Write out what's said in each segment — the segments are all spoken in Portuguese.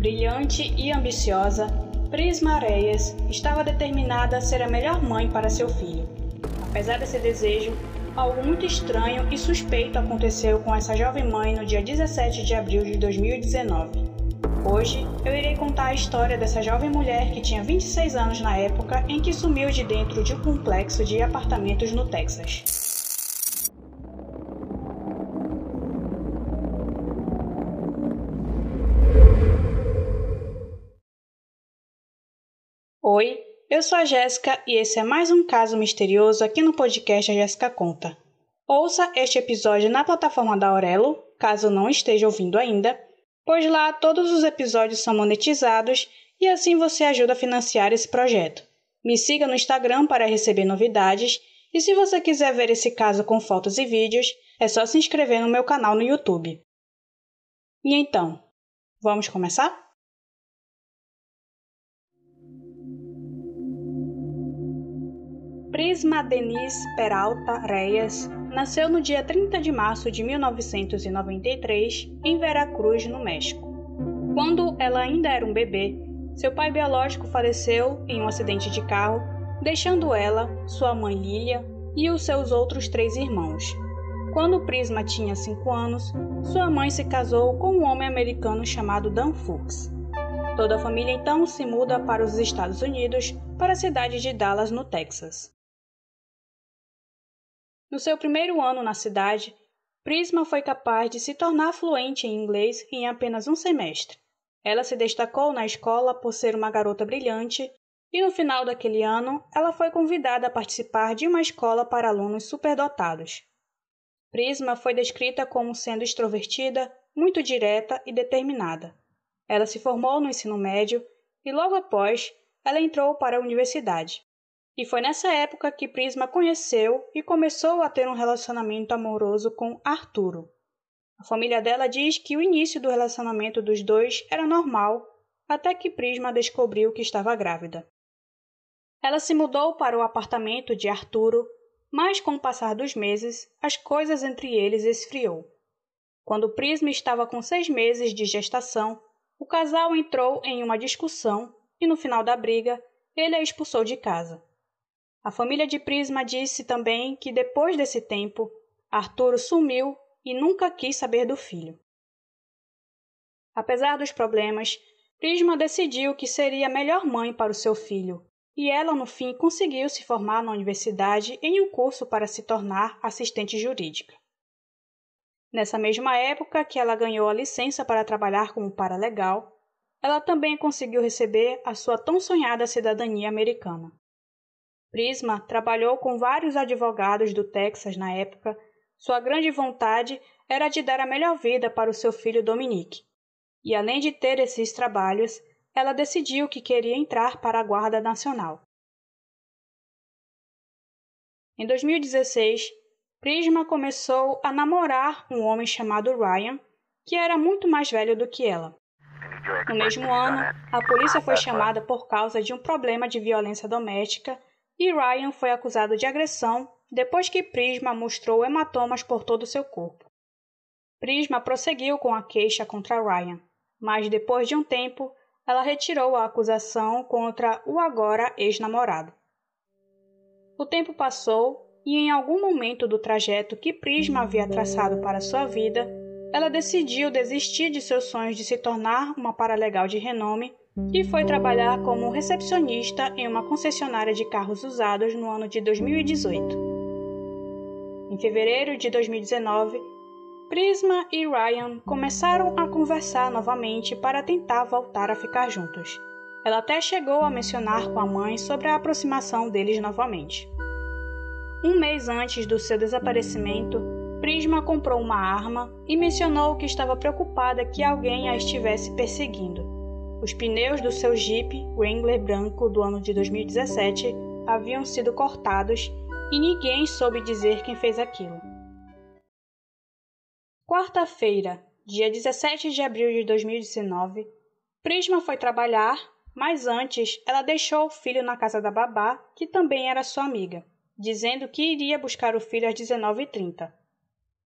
Brilhante e ambiciosa, Prisma Areias estava determinada a ser a melhor mãe para seu filho. Apesar desse desejo, algo muito estranho e suspeito aconteceu com essa jovem mãe no dia 17 de abril de 2019. Hoje eu irei contar a história dessa jovem mulher que tinha 26 anos na época em que sumiu de dentro de um complexo de apartamentos no Texas. Oi, eu sou a Jéssica e esse é mais um caso misterioso aqui no podcast A Jéssica Conta. Ouça este episódio na plataforma da Aurelo, caso não esteja ouvindo ainda, pois lá todos os episódios são monetizados e assim você ajuda a financiar esse projeto. Me siga no Instagram para receber novidades e se você quiser ver esse caso com fotos e vídeos, é só se inscrever no meu canal no YouTube. E então, vamos começar? Prisma Denise Peralta Reyes nasceu no dia 30 de março de 1993 em Veracruz, no México. Quando ela ainda era um bebê, seu pai biológico faleceu em um acidente de carro, deixando ela, sua mãe Lilia e os seus outros três irmãos. Quando Prisma tinha 5 anos, sua mãe se casou com um homem americano chamado Dan Fuchs. Toda a família então se muda para os Estados Unidos, para a cidade de Dallas, no Texas. No seu primeiro ano na cidade, Prisma foi capaz de se tornar fluente em inglês em apenas um semestre. Ela se destacou na escola por ser uma garota brilhante e no final daquele ano ela foi convidada a participar de uma escola para alunos superdotados. Prisma foi descrita como sendo extrovertida, muito direta e determinada. Ela se formou no ensino médio e logo após ela entrou para a universidade. E foi nessa época que Prisma conheceu e começou a ter um relacionamento amoroso com Arturo. A família dela diz que o início do relacionamento dos dois era normal, até que Prisma descobriu que estava grávida. Ela se mudou para o apartamento de Arturo, mas com o passar dos meses, as coisas entre eles esfriou. Quando Prisma estava com seis meses de gestação, o casal entrou em uma discussão e, no final da briga, ele a expulsou de casa. A família de Prisma disse também que depois desse tempo, Arturo sumiu e nunca quis saber do filho. Apesar dos problemas, Prisma decidiu que seria a melhor mãe para o seu filho, e ela no fim conseguiu se formar na universidade em um curso para se tornar assistente jurídica. Nessa mesma época que ela ganhou a licença para trabalhar como paralegal, ela também conseguiu receber a sua tão sonhada cidadania americana. Prisma trabalhou com vários advogados do Texas na época. Sua grande vontade era de dar a melhor vida para o seu filho Dominique. E além de ter esses trabalhos, ela decidiu que queria entrar para a Guarda Nacional. Em 2016, Prisma começou a namorar um homem chamado Ryan, que era muito mais velho do que ela. No mesmo ano, a polícia foi chamada por causa de um problema de violência doméstica e Ryan foi acusado de agressão depois que Prisma mostrou hematomas por todo o seu corpo. Prisma prosseguiu com a queixa contra Ryan, mas depois de um tempo, ela retirou a acusação contra o agora ex-namorado. O tempo passou e, em algum momento do trajeto que Prisma havia traçado para sua vida, ela decidiu desistir de seus sonhos de se tornar uma paralegal de renome e foi trabalhar como recepcionista em uma concessionária de carros usados no ano de 2018. Em fevereiro de 2019, Prisma e Ryan começaram a conversar novamente para tentar voltar a ficar juntos. Ela até chegou a mencionar com a mãe sobre a aproximação deles novamente. Um mês antes do seu desaparecimento, Prisma comprou uma arma e mencionou que estava preocupada que alguém a estivesse perseguindo. Os pneus do seu Jeep Wrangler branco do ano de 2017 haviam sido cortados e ninguém soube dizer quem fez aquilo. Quarta-feira, dia 17 de abril de 2019, Prisma foi trabalhar, mas antes ela deixou o filho na casa da babá, que também era sua amiga, dizendo que iria buscar o filho às 19h30.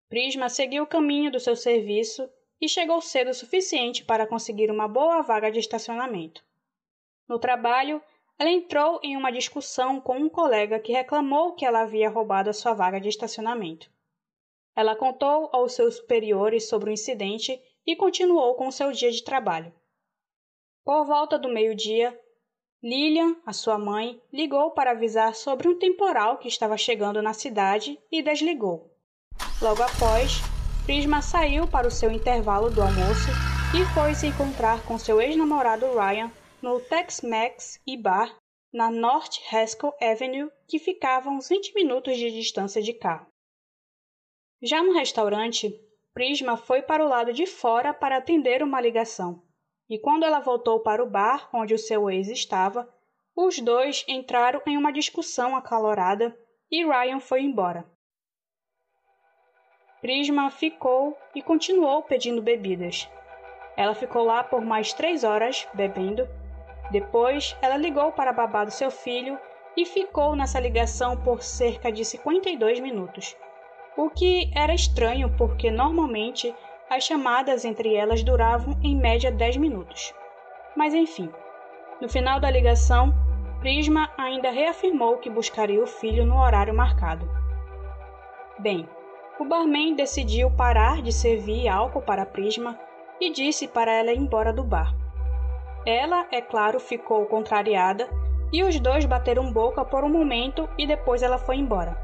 Prisma seguiu o caminho do seu serviço e chegou cedo o suficiente para conseguir uma boa vaga de estacionamento. No trabalho, ela entrou em uma discussão com um colega que reclamou que ela havia roubado a sua vaga de estacionamento. Ela contou aos seus superiores sobre o incidente e continuou com seu dia de trabalho. Por volta do meio-dia, Lilian, a sua mãe, ligou para avisar sobre um temporal que estava chegando na cidade e desligou. Logo após, Prisma saiu para o seu intervalo do almoço e foi se encontrar com seu ex-namorado Ryan no Tex-Mex e bar na North Haskell Avenue, que ficava a uns 20 minutos de distância de carro. Já no restaurante, Prisma foi para o lado de fora para atender uma ligação. E quando ela voltou para o bar onde o seu ex estava, os dois entraram em uma discussão acalorada e Ryan foi embora. Prisma ficou e continuou pedindo bebidas. Ela ficou lá por mais três horas bebendo. Depois, ela ligou para a babá do seu filho e ficou nessa ligação por cerca de 52 minutos. O que era estranho porque normalmente as chamadas entre elas duravam em média 10 minutos. Mas enfim, no final da ligação, Prisma ainda reafirmou que buscaria o filho no horário marcado. Bem, o barman decidiu parar de servir álcool para Prisma e disse para ela ir embora do bar. Ela, é claro, ficou contrariada e os dois bateram boca por um momento e depois ela foi embora.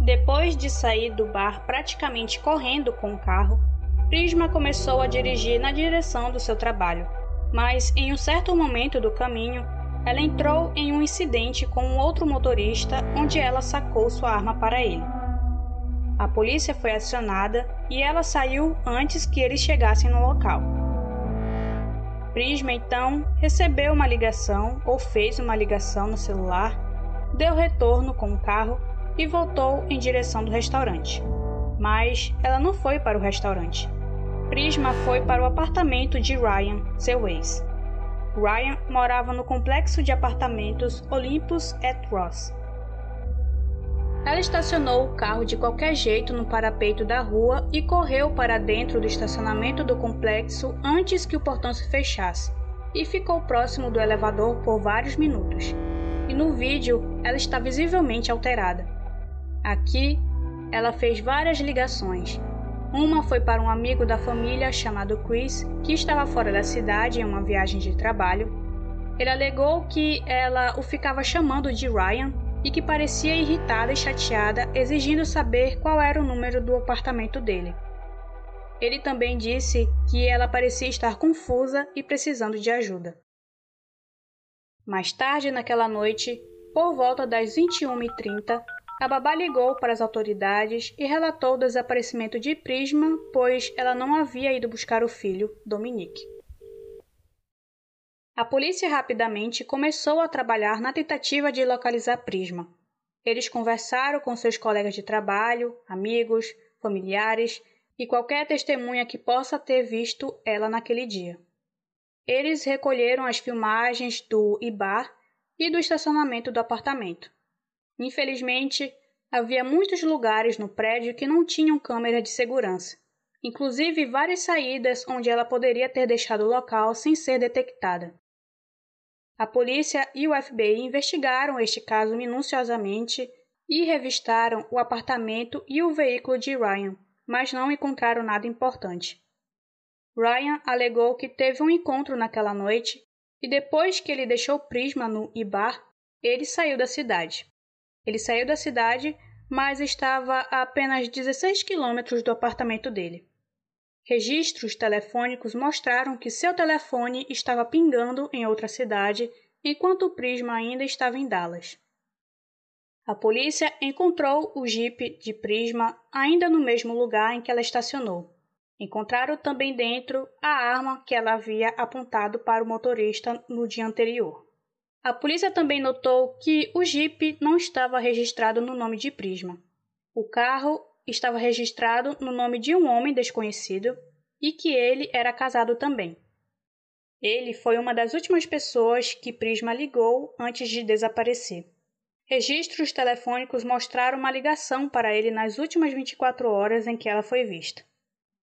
Depois de sair do bar praticamente correndo com o carro, Prisma começou a dirigir na direção do seu trabalho, mas em um certo momento do caminho, ela entrou em um incidente com um outro motorista onde ela sacou sua arma para ele. A polícia foi acionada e ela saiu antes que eles chegassem no local. Prisma então recebeu uma ligação ou fez uma ligação no celular, deu retorno com o carro e voltou em direção do restaurante. Mas ela não foi para o restaurante. Prisma foi para o apartamento de Ryan, seu ex. Ryan morava no complexo de apartamentos Olympus at Ross, ela estacionou o carro de qualquer jeito no parapeito da rua e correu para dentro do estacionamento do complexo antes que o portão se fechasse, e ficou próximo do elevador por vários minutos. E no vídeo ela está visivelmente alterada. Aqui, ela fez várias ligações. Uma foi para um amigo da família chamado Chris, que estava fora da cidade em uma viagem de trabalho. Ele alegou que ela o ficava chamando de Ryan e que parecia irritada e chateada, exigindo saber qual era o número do apartamento dele. Ele também disse que ela parecia estar confusa e precisando de ajuda. Mais tarde naquela noite, por volta das 21h30, a babá ligou para as autoridades e relatou o desaparecimento de Prisma, pois ela não havia ido buscar o filho, Dominique. A polícia rapidamente começou a trabalhar na tentativa de localizar Prisma. Eles conversaram com seus colegas de trabalho, amigos, familiares e qualquer testemunha que possa ter visto ela naquele dia. Eles recolheram as filmagens do IBAR e do estacionamento do apartamento. Infelizmente, havia muitos lugares no prédio que não tinham câmera de segurança, inclusive várias saídas onde ela poderia ter deixado o local sem ser detectada. A polícia e o FBI investigaram este caso minuciosamente e revistaram o apartamento e o veículo de Ryan, mas não encontraram nada importante. Ryan alegou que teve um encontro naquela noite e depois que ele deixou Prisma no Ibar, ele saiu da cidade. Ele saiu da cidade, mas estava a apenas 16 quilômetros do apartamento dele. Registros telefônicos mostraram que seu telefone estava pingando em outra cidade enquanto o Prisma ainda estava em Dallas. A polícia encontrou o Jeep de Prisma ainda no mesmo lugar em que ela estacionou. Encontraram também dentro a arma que ela havia apontado para o motorista no dia anterior. A polícia também notou que o Jeep não estava registrado no nome de Prisma. O carro estava registrado no nome de um homem desconhecido e que ele era casado também. Ele foi uma das últimas pessoas que Prisma ligou antes de desaparecer. Registros telefônicos mostraram uma ligação para ele nas últimas 24 horas em que ela foi vista.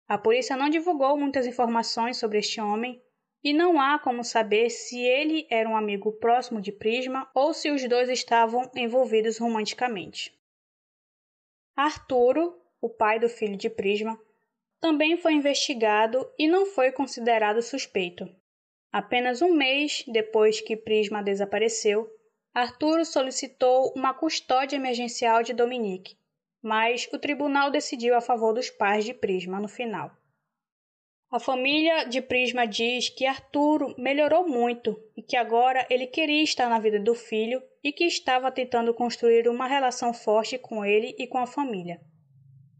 A polícia não divulgou muitas informações sobre este homem e não há como saber se ele era um amigo próximo de Prisma ou se os dois estavam envolvidos romanticamente. Arturo, o pai do filho de Prisma, também foi investigado e não foi considerado suspeito. Apenas um mês depois que Prisma desapareceu, Arturo solicitou uma custódia emergencial de Dominique, mas o tribunal decidiu a favor dos pais de Prisma no final. A família de Prisma diz que Arturo melhorou muito e que agora ele queria estar na vida do filho e que estava tentando construir uma relação forte com ele e com a família.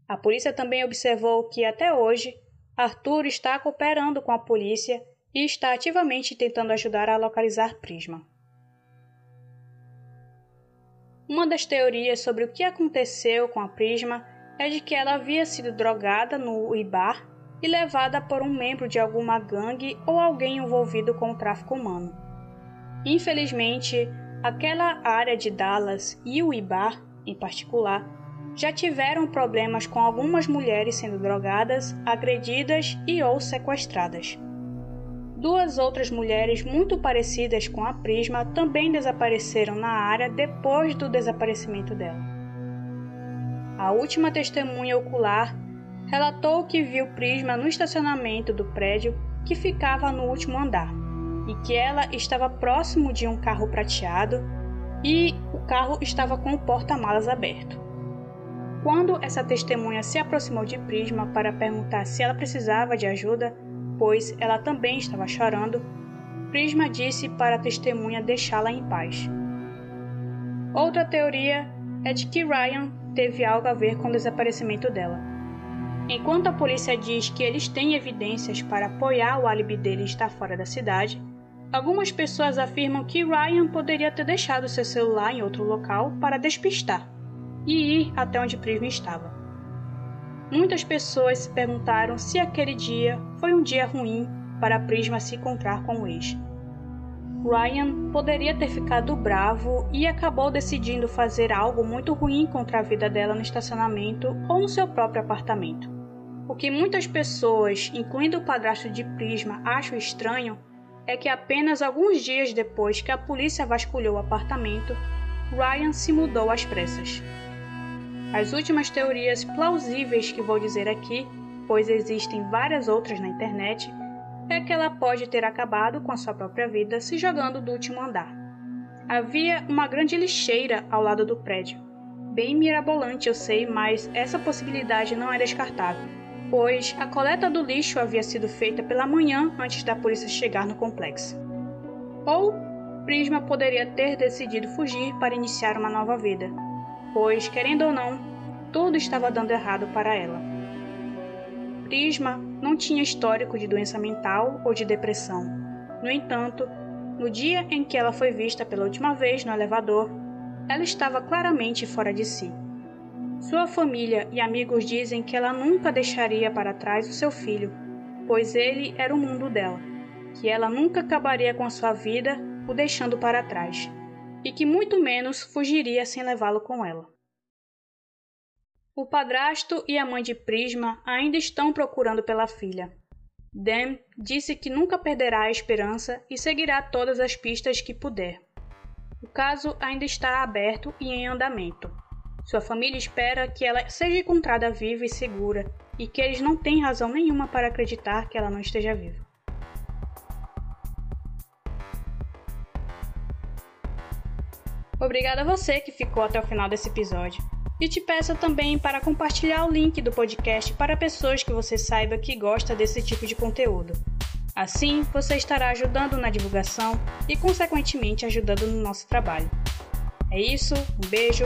A polícia também observou que até hoje Arturo está cooperando com a polícia e está ativamente tentando ajudar a localizar Prisma. Uma das teorias sobre o que aconteceu com a Prisma é de que ela havia sido drogada no Ibar e levada por um membro de alguma gangue ou alguém envolvido com o tráfico humano. Infelizmente, aquela área de Dallas e o Ibar, em particular, já tiveram problemas com algumas mulheres sendo drogadas, agredidas e ou sequestradas. Duas outras mulheres muito parecidas com a Prisma também desapareceram na área depois do desaparecimento dela. A última testemunha ocular relatou que viu Prisma no estacionamento do prédio que ficava no último andar e que ela estava próximo de um carro prateado e o carro estava com o porta-malas aberto. Quando essa testemunha se aproximou de Prisma para perguntar se ela precisava de ajuda, pois ela também estava chorando, Prisma disse para a testemunha deixá-la em paz. Outra teoria é de que Ryan teve algo a ver com o desaparecimento dela. Enquanto a polícia diz que eles têm evidências para apoiar o álibi dele estar fora da cidade, algumas pessoas afirmam que Ryan poderia ter deixado seu celular em outro local para despistar e ir até onde Prisma estava. Muitas pessoas se perguntaram se aquele dia foi um dia ruim para Prisma se encontrar com o ex. Ryan poderia ter ficado bravo e acabou decidindo fazer algo muito ruim contra a vida dela no estacionamento ou no seu próprio apartamento. O que muitas pessoas, incluindo o padrasto de Prisma, acham estranho é que apenas alguns dias depois que a polícia vasculhou o apartamento, Ryan se mudou às pressas. As últimas teorias plausíveis que vou dizer aqui, pois existem várias outras na internet, é que ela pode ter acabado com a sua própria vida se jogando do último andar. Havia uma grande lixeira ao lado do prédio. Bem mirabolante, eu sei, mas essa possibilidade não é descartável, pois a coleta do lixo havia sido feita pela manhã antes da polícia chegar no complexo. Ou Prisma poderia ter decidido fugir para iniciar uma nova vida, pois, querendo ou não, tudo estava dando errado para ela. Prisma não tinha histórico de doença mental ou de depressão. No entanto, no dia em que ela foi vista pela última vez no elevador, ela estava claramente fora de si. Sua família e amigos dizem que ela nunca deixaria para trás o seu filho, pois ele era o mundo dela, que ela nunca acabaria com a sua vida o deixando para trás e que muito menos fugiria sem levá-lo com ela. O padrasto e a mãe de Prisma ainda estão procurando pela filha. Dan disse que nunca perderá a esperança e seguirá todas as pistas que puder. O caso ainda está aberto e em andamento. Sua família espera que ela seja encontrada viva e segura e que eles não têm razão nenhuma para acreditar que ela não esteja viva. Obrigada a você que ficou até o final desse episódio. E te peço também para compartilhar o link do podcast para pessoas que você saiba que gosta desse tipo de conteúdo. Assim, você estará ajudando na divulgação e, consequentemente, ajudando no nosso trabalho. É isso, um beijo